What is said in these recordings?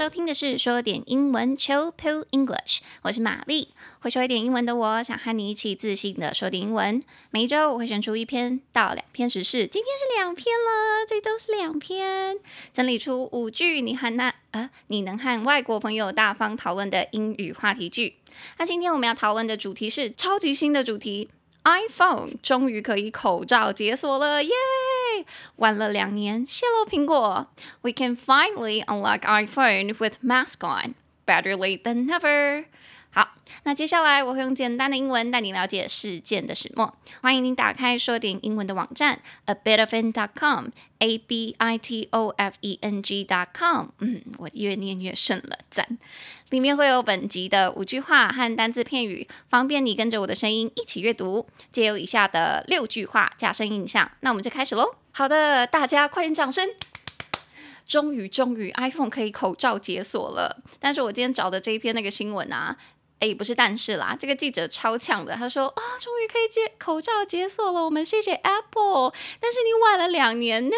收听的是说点英文 Chill Pill English，我是玛丽。会说一点英文的我，想和你一起自信的说点英文。每一周我会选出一篇到两篇时事，今天是两篇了，这周是两篇，整理出五句你和那呃你能和外国朋友大方讨论的英语话题句。那今天我们要讨论的主题是超级新的主题，iPhone 终于可以口罩解锁了，耶！晚了两年，谢喽苹果。We can finally unlock iPhone with mask on. Better late than never. 好，那接下来我会用简单的英文带你了解事件的始末。欢迎您打开说点英文的网站，abitofen.com，a b i t o f e n g.com。嗯，我越念越顺了，赞。里面会有本集的五句话和单字片语，方便你跟着我的声音一起阅读。借由以下的六句话加深印象，那我们就开始喽。好的，大家快点掌声！终于，终于，iPhone 可以口罩解锁了。但是我今天找的这一篇那个新闻啊，诶，不是但是啦，这个记者超强的，他说啊，终于可以解口罩解锁了，我们谢谢 Apple。但是你晚了两年呢，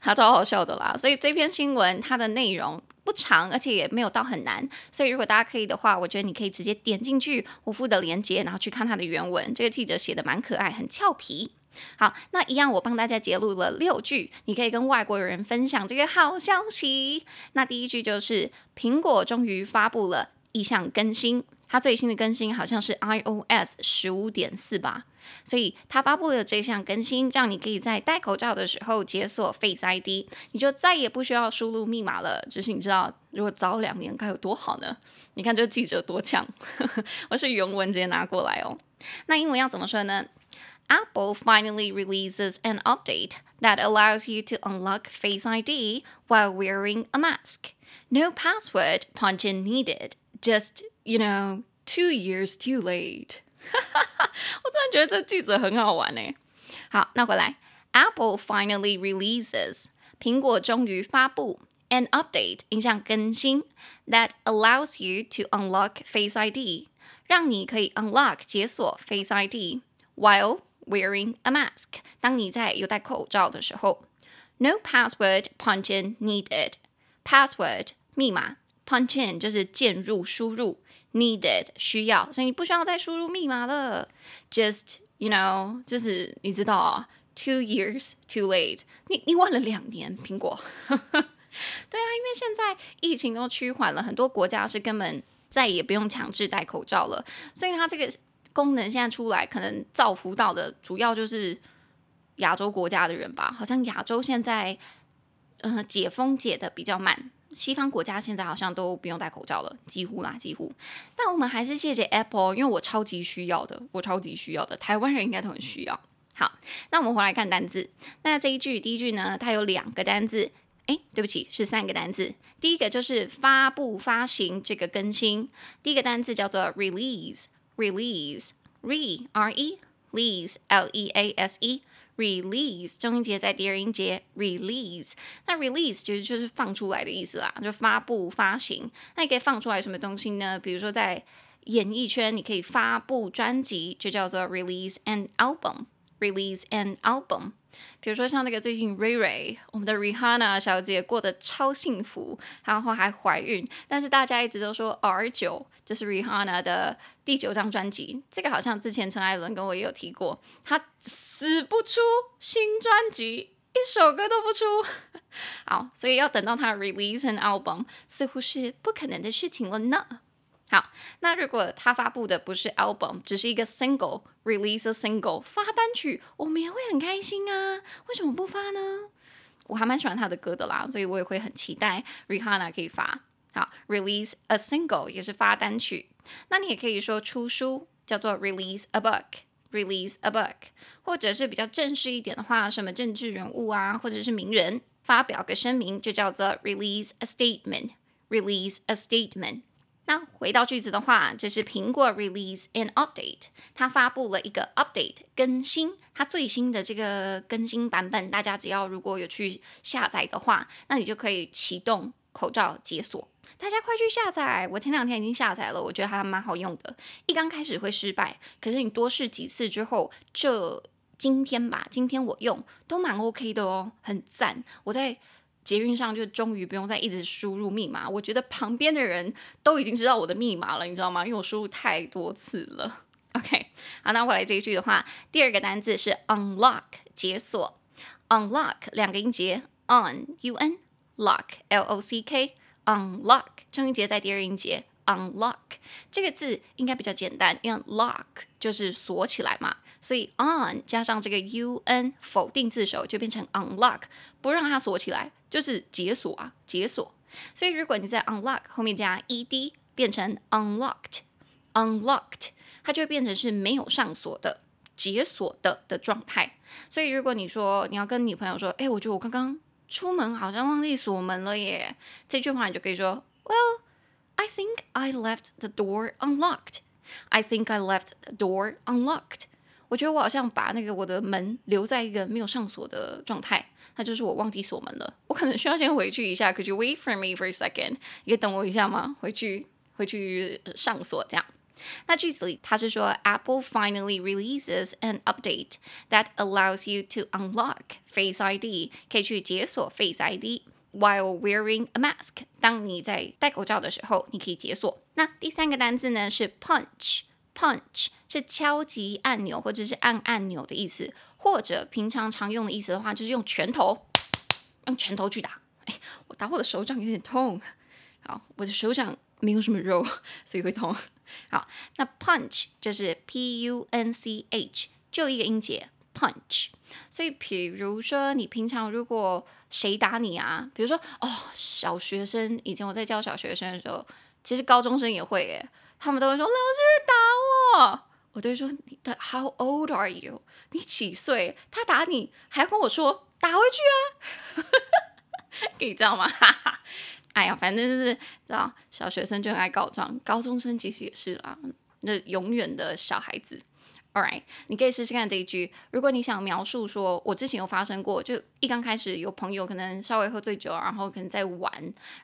他超好笑的啦。所以这篇新闻它的内容不长，而且也没有到很难。所以如果大家可以的话，我觉得你可以直接点进去我附的链接，然后去看它的原文。这个记者写的蛮可爱，很俏皮。好，那一样我帮大家节录了六句，你可以跟外国人分享这个好消息。那第一句就是苹果终于发布了一项更新，它最新的更新好像是 iOS 十五点四吧，所以它发布了这项更新，让你可以在戴口罩的时候解锁 Face ID，你就再也不需要输入密码了。就是你知道，如果早两年该有多好呢？你看这个记者多强，我是原文直接拿过来哦。那英文要怎么说呢 ？Apple finally releases an update that allows you to unlock Face ID while wearing a mask. No password punch-in needed. Just, you know, two years too late. 我真的觉得这句子很好玩呢。好，那回来，Apple finally releases，苹果终于发布 an update，一项更新 that allows you to unlock Face ID，让你可以 unlock 解锁 Face ID while Wearing a mask，当你在有戴口罩的时候，No password punch-in needed。Password 密码，punch-in 就是键入输入，needed 需要，所以你不需要再输入密码了。Just you know，就是你知道啊，two years too late，你你晚了两年，苹果。对啊，因为现在疫情都趋缓了，很多国家是根本再也不用强制戴口罩了，所以它这个。 功能现在出来，可能造福到的主要就是亚洲国家的人吧。好像亚洲现在，嗯、呃，解封解的比较慢，西方国家现在好像都不用戴口罩了，几乎啦，几乎。但我们还是谢谢 Apple，因为我超级需要的，我超级需要的，台湾人应该都很需要。好，那我们回来看单字。那这一句，第一句呢，它有两个单字，诶，对不起，是三个单字。第一个就是发布、发行这个更新，第一个单字叫做 release。Release, re, r e, lease, l e a s e, release，中音节在第二音节，release。那 release 其实就是放出来的意思啦，就发布、发行。那你可以放出来什么东西呢？比如说在演艺圈，你可以发布专辑，就叫做 release an album。Release an album， 比如说像那个最近 Ray Ray，我们的 Rihanna 小姐过得超幸福，然后还怀孕，但是大家一直都说 R 九就是 Rihanna 的第九张专辑，这个好像之前陈艾伦跟我也有提过，她死不出新专辑，一首歌都不出，好，所以要等到她 release an album，似乎是不可能的事情了呢。好，那如果他发布的不是 album，只是一个 single，release a single，发单曲，我们也会很开心啊。为什么不发呢？我还蛮喜欢他的歌的啦，所以我也会很期待 Rihanna 可以发。好，release a single 也是发单曲。那你也可以说出书，叫做 release a book，release a book，或者是比较正式一点的话，什么政治人物啊，或者是名人发表个声明，就叫做 release a statement，release a statement。那回到句子的话，这是苹果 release an update，它发布了一个 update 更新，它最新的这个更新版本，大家只要如果有去下载的话，那你就可以启动口罩解锁。大家快去下载，我前两天已经下载了，我觉得还蛮好用的。一刚开始会失败，可是你多试几次之后，这今天吧，今天我用都蛮 OK 的哦，很赞。我在捷运上就终于不用再一直输入密码。我觉得旁边的人都已经知道我的密码了，你知道吗？因为我输入太多次了。OK，好，那我来这一句的话，第二个单字是 unlock 解锁，unlock 两个音节 on u n lock l o c k unlock 重音节在第二音节 unlock 这个字应该比较简单，因为 lock 就是锁起来嘛。所以 on 加上这个 un 否定字首就变成 unlock，不让它锁起来，就是解锁啊，解锁。所以如果你在 unlock 后面加 ed，变成 unlocked，unlocked，它就会变成是没有上锁的、解锁的的状态。所以如果你说你要跟女朋友说，哎，我觉得我刚刚出门好像忘记锁门了耶，这句话你就可以说，Well, I think I left the door unlocked. I think I left the door unlocked. 我觉得我好像把那个我的门留在一个没有上锁的状态，那就是我忘记锁门了。我可能需要先回去一下。Could you wait for me for a second？你可以等我一下吗？回去，回去上锁这样。那句子里他是说，Apple finally releases an update that allows you to unlock Face ID，可以去解锁 Face ID while wearing a mask。当你在戴口罩的时候，你可以解锁。那第三个单字呢是 punch。Punch 是敲击按钮或者是按按钮的意思，或者平常常用的意思的话，就是用拳头，用拳头去打。哎，我打我的手掌有点痛。好，我的手掌没有什么肉，所以会痛。好，那 punch 就是 P U N C H，就一个音节 punch。所以，比如说你平常如果谁打你啊，比如说哦，小学生，以前我在教小学生的时候，其实高中生也会耶，他们都会说老师打我。哦，我都会说你的 How old are you？你几岁？他打你还要跟我说打回去啊？可以知道吗？哈哈，哎呀，反正就是知道小学生就很爱告状，高中生其实也是啦，那永远的小孩子。All right，你可以试试看这一句。如果你想描述说我之前有发生过，就一刚开始有朋友可能稍微喝醉酒，然后可能在玩，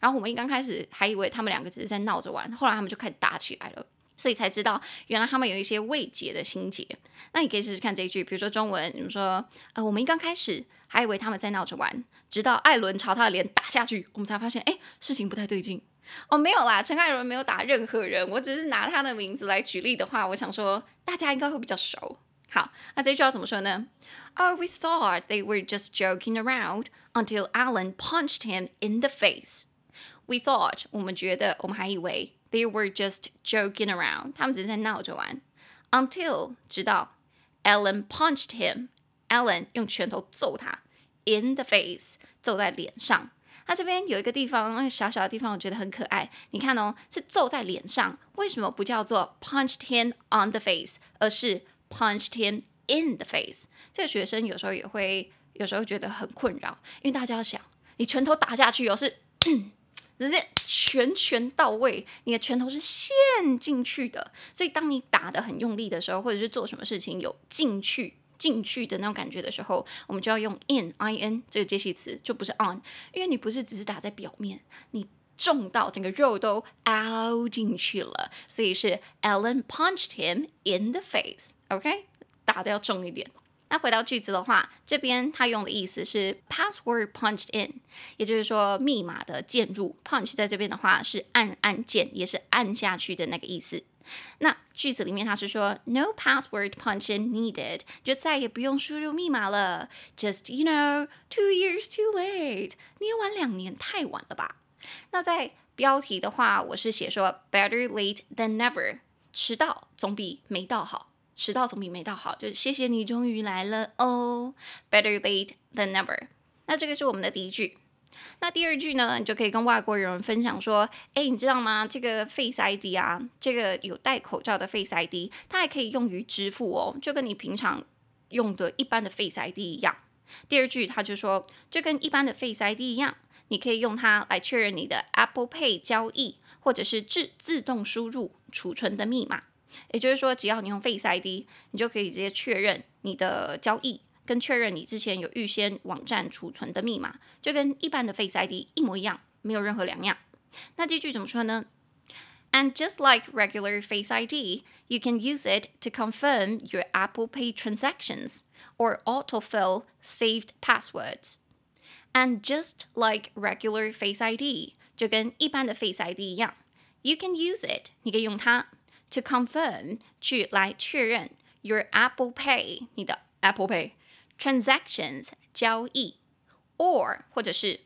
然后我们一刚开始还以为他们两个只是在闹着玩，后来他们就开始打起来了。所以才知道，原来他们有一些未解的心结。那你可以试试看这一句，比如说中文，你们说，呃，我们一刚开始还以为他们在闹着玩，直到艾伦朝他的脸打下去，我们才发现，哎，事情不太对劲。哦，没有啦，陈艾伦没有打任何人，我只是拿他的名字来举例的话，我想说大家应该会比较熟。好，那这句要怎么说呢？Oh, we thought they were just joking around until Alan punched him in the face. We thought，我们觉得，我们还以为。They were just joking around. 他们只是在闹着玩。Until 直到 Ellen punched him. Ellen 用拳头揍他 in the face，揍在脸上。他这边有一个地方，那个小小的地方，我觉得很可爱。你看哦，是揍在脸上，为什么不叫做 punched him on the face，而是 punched him in the face？这个学生有时候也会，有时候觉得很困扰，因为大家要想，你拳头打下去哦，是。直接拳拳到位，你的拳头是陷进去的，所以当你打的很用力的时候，或者是做什么事情有进去、进去的那种感觉的时候，我们就要用 in i n 这个介系词，就不是 on，因为你不是只是打在表面，你重到整个肉都凹进去了，所以是 Ellen punched him in the face。OK，打的要重一点。那回到句子的话，这边他用的意思是 password punched in，也就是说密码的键入。punch 在这边的话是按按键，也是按下去的那个意思。那句子里面他是说 no password punch in needed，就再也不用输入密码了。Just you know two years too late，你也晚两年太晚了吧？那在标题的话，我是写说 better late than never，迟到总比没到好。迟到总比没到好，就是谢谢你终于来了哦。Better late than never。那这个是我们的第一句。那第二句呢，你就可以跟外国人分享说：哎，你知道吗？这个 Face ID 啊，这个有戴口罩的 Face ID，它还可以用于支付哦，就跟你平常用的一般的 Face ID 一样。第二句他就说，就跟一般的 Face ID 一样，你可以用它来确认你的 Apple Pay 交易，或者是自自动输入储存的密码。也就是说，只要你用 Face ID，你就可以直接确认你的交易，跟确认你之前有预先网站储存的密码，就跟一般的 Face ID 一模一样，没有任何两样。那这句怎么说呢？And just like regular Face ID, you can use it to confirm your Apple Pay transactions or autofill saved passwords. And just like regular Face ID，就跟一般的 Face ID 一样，you can use it，你可以用它 to confirm，去来确认 your Apple Pay，你的 Apple Pay transactions 交易，or 或者是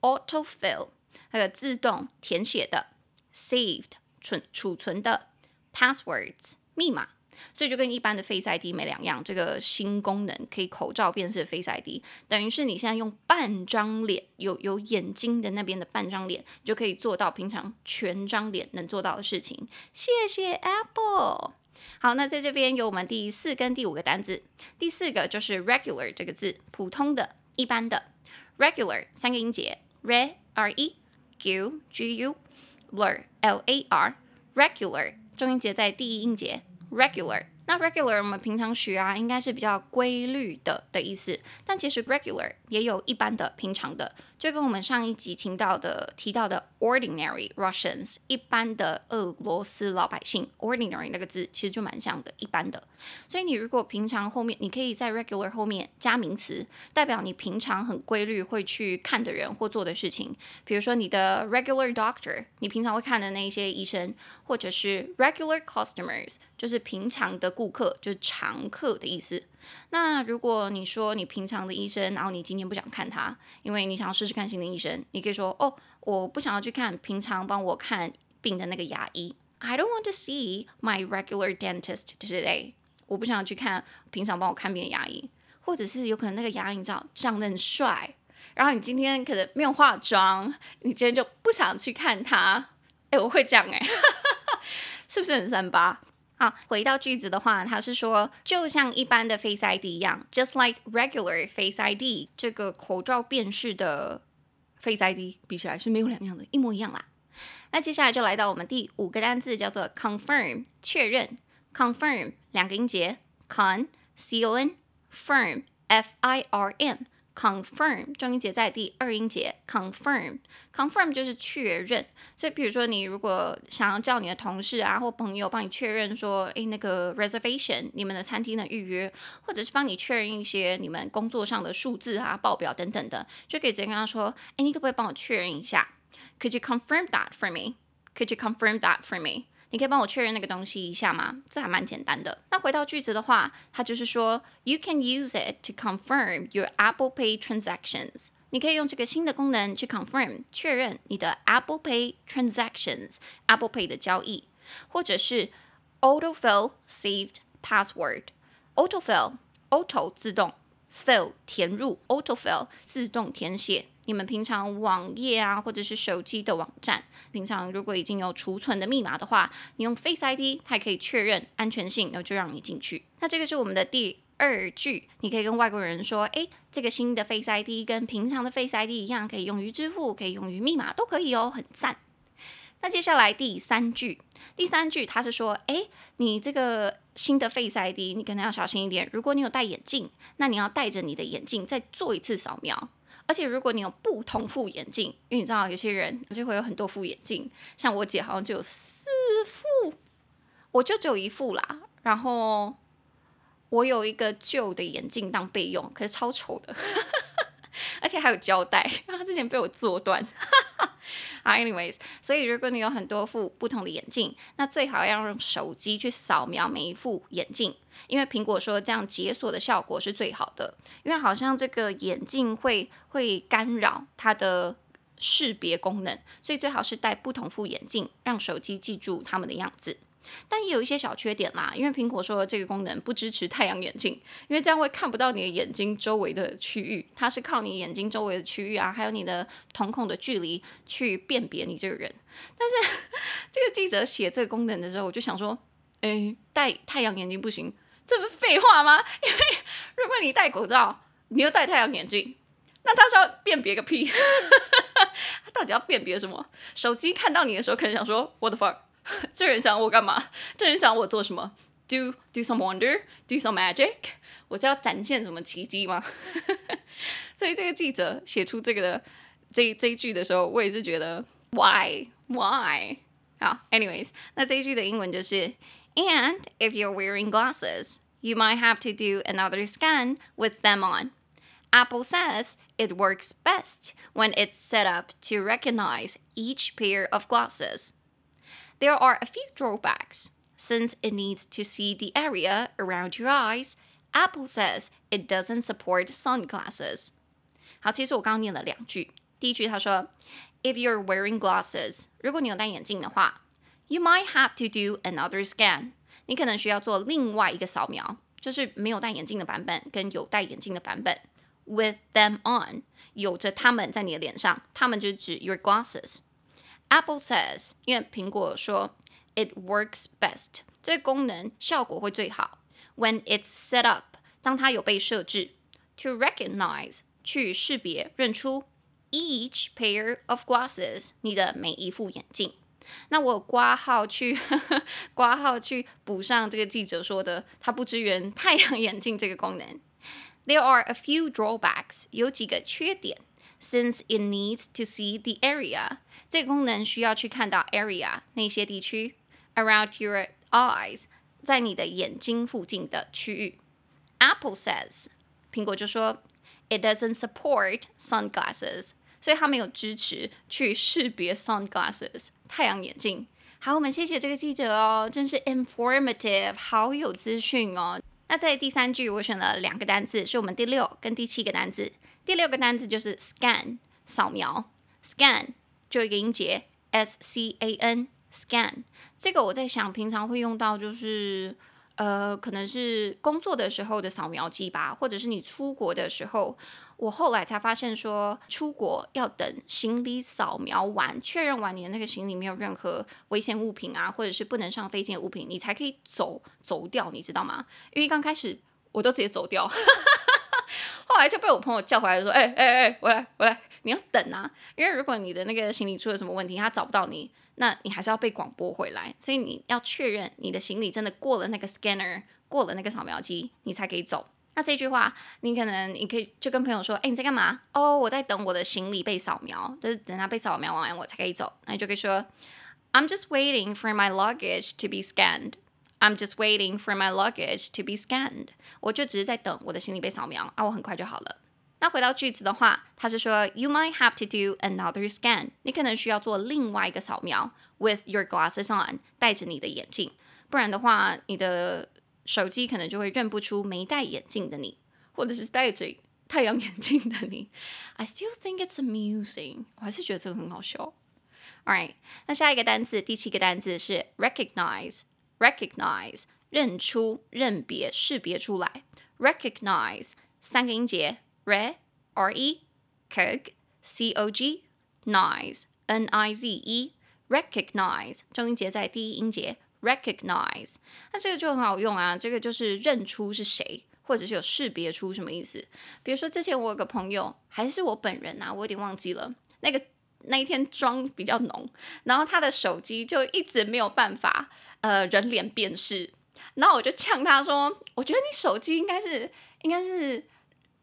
autofill，那个自动填写的 saved 存储存的 passwords 密码。 所以就跟一般的 Face ID 没两样，这个新功能可以口罩辨识 Face ID，等于是你现在用半张脸，有有眼睛的那边的半张脸，就可以做到平常全张脸能做到的事情。谢谢 Apple。好，那在这边有我们第四跟第五个单字，第四个就是 regular 这个字，普通的、一般的。regular 三个音节，re r e g u g u l r l a r regular 重音节在第一音节。regular，那 regular 我们平常学啊，应该是比较规律的的意思。但其实 regular 也有一般的、平常的，就跟我们上一集听到的、提到的 ordinary Russians 一般的俄罗斯老百姓，ordinary 那个字其实就蛮像的，一般的。所以你如果平常后面，你可以在 regular 后面加名词，代表你平常很规律会去看的人或做的事情。比如说你的 regular doctor，你平常会看的那些医生，或者是 regular customers，就是平常的顾客，就是常客的意思。那如果你说你平常的医生，然后你今天不想看他，因为你想要试试看新的医生，你可以说哦，我不想要去看平常帮我看病的那个牙医。I don't want to see my regular dentist today。我不想要去看平常帮我看病的牙医，或者是有可能那个牙医你知道长得很帅，然后你今天可能没有化妆，你今天就不想去看他。哎，我会这样哎，是不是很三八？好，回到句子的话，它是说，就像一般的 Face ID 一样，just like regular Face ID，这个口罩辨识的 Face ID 比起来是没有两样的，一模一样啦。那接下来就来到我们第五个单字，叫做 confirm，确认。confirm 两个音节，con c o n firm f i r m。Confirm 重音节在第二音节，confirm confirm 就是确认。所以，比如说你如果想要叫你的同事啊或朋友帮你确认说，诶，那个 reservation 你们的餐厅的预约，或者是帮你确认一些你们工作上的数字啊、报表等等的，就可以直接跟他说，诶，你可不可以帮我确认一下？Could you confirm that for me? Could you confirm that for me? 你可以帮我确认那个东西一下吗？这还蛮简单的。那回到句子的话，它就是说，You can use it to confirm your Apple Pay transactions。你可以用这个新的功能去 confirm 确认你的 Apple Pay transactions，Apple Pay 的交易，或者是 autofill saved password。autofill，auto 自动，fill 填入，autofill 自动填写。你们平常网页啊，或者是手机的网站，平常如果已经有储存的密码的话，你用 Face ID，它可以确认安全性，然后就让你进去。那这个是我们的第二句，你可以跟外国人说，诶，这个新的 Face ID 跟平常的 Face ID 一样，可以用于支付，可以用于密码，都可以哦，很赞。那接下来第三句，第三句它是说，诶，你这个新的 Face ID，你可能要小心一点，如果你有戴眼镜，那你要戴着你的眼镜再做一次扫描。而且如果你有不同副眼镜，因为你知道有些人就会有很多副眼镜，像我姐好像就有四副，我就只有一副啦。然后我有一个旧的眼镜当备用，可是超丑的，而且还有胶带，因为它之前被我做断。啊，anyways，所以如果你有很多副不同的眼镜，那最好要用手机去扫描每一副眼镜，因为苹果说这样解锁的效果是最好的，因为好像这个眼镜会会干扰它的识别功能，所以最好是戴不同副眼镜，让手机记住它们的样子。但也有一些小缺点啦，因为苹果说的这个功能不支持太阳眼镜，因为这样会看不到你的眼睛周围的区域，它是靠你眼睛周围的区域啊，还有你的瞳孔的距离去辨别你这个人。但是这个记者写这个功能的时候，我就想说，诶，戴太阳眼镜不行，这不是废话吗？因为如果你戴口罩，你又戴太阳眼镜，那他是要辨别个屁？他到底要辨别什么？手机看到你的时候，可能想说，What the fuck？这人想我干嘛？这人想我做什么？Do do some wonder? Do some magic? 我是要展现什么奇迹吗？所以这个记者写出这个的这这一句的时候，我也是觉得 Why why？好，anyways，那这一句的英文就是 And if you're wearing glasses, you might have to do another scan with them on. Apple says it works best when it's set up to recognize each pair of glasses. There are a few drawbacks. Since it needs to see the area around your eyes, Apple says it doesn't support sunglasses. 好，其实我刚刚念了两句。第一句他说，If you're wearing glasses，如果你有戴眼镜的话，you might have to do another scan。你可能需要做另外一个扫描，就是没有戴眼镜的版本跟有戴眼镜的版本。With them on，有着它们在你的脸上，它们就是指 your glasses。 Apple says，因为苹果说 it works best，这个功能效果会最好。When it's set up，当它有被设置，to recognize，去识别认出 each pair of glasses，你的每一副眼镜。那我括号去括号去补上这个记者说的，它不支援太阳眼镜这个功能。There are a few drawbacks，有几个缺点。 Since it needs to see the area，这个功能需要去看到 area 那些地区，around your eyes，在你的眼睛附近的区域。Apple says，苹果就说，it doesn't support sunglasses。所以它没有支持去识别 sunglasses 太阳眼镜。好，我们谢谢这个记者哦，真是 informative，好有资讯哦。那在第三句，我选了两个单词，是我们第六跟第七个单词。第六个单词就是 scan，扫描。scan 就一个音节 s c a n scan。这个我在想，平常会用到就是。呃，可能是工作的时候的扫描机吧，或者是你出国的时候。我后来才发现说，出国要等行李扫描完，确认完你的那个行李没有任何危险物品啊，或者是不能上飞机的物品，你才可以走走掉，你知道吗？因为刚开始我都直接走掉，后来就被我朋友叫回来说：“哎哎哎，回来回来，你要等啊！因为如果你的那个行李出了什么问题，他找不到你。”那你还是要被广播回来，所以你要确认你的行李真的过了那个 scanner，过了那个扫描机，你才可以走。那这句话，你可能你可以就跟朋友说：“哎，你在干嘛？”哦，我在等我的行李被扫描，就是等它被扫描完，我才可以走。那你就可以说：“I'm just waiting for my luggage to be scanned. I'm just waiting for my luggage to be scanned.” 我就只是在等我的行李被扫描啊，我很快就好了。那回到句子的话，他是说，You might have to do another scan。你可能需要做另外一个扫描，with your glasses on，戴着你的眼镜，不然的话，你的手机可能就会认不出没戴眼镜的你，或者是戴着太阳眼镜的你。I still think it's amusing。我还是觉得这个很好笑。All right，那下一个单词，第七个单词是 recognize。 recognize，认出、认别、识别出来。recognize，三个音节。re r e cog c o g nize n i z e recognize 重音节在第一音节 recognize 那这个就很好用啊，这个就是认出是谁，或者是有识别出什么意思。比如说之前我有个朋友，还是我本人啊，我有点忘记了，那个那一天妆比较浓，然后他的手机就一直没有办法呃人脸辨识，然后我就呛他说，我觉得你手机应该是应该是。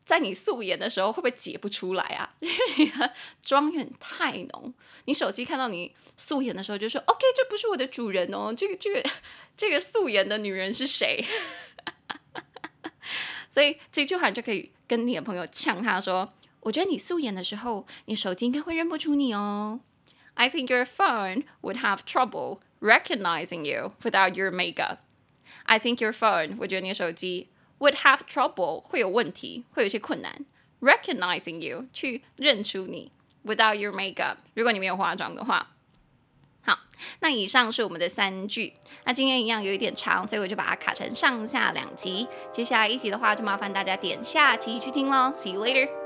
在你素颜的时候，会不会解不出来啊？因为你的妆有点太浓，你手机看到你素颜的时候，就说：“OK，这不是我的主人哦，这个这个这个素颜的女人是谁？” 所以这句话就可以跟你的朋友呛他说：“ 我觉得你素颜的时候，你手机应该会认不出你哦。” I think your phone would have trouble recognizing you without your makeup. I think your phone，我觉得你的手机。Would have trouble 会有问题，会有一些困难。Recognizing you 去认出你，without your makeup 如果你没有化妆的话。好，那以上是我们的三句。那今天一样有一点长，所以我就把它卡成上下两集。接下来一集的话，就麻烦大家点下集去听喽。See you later.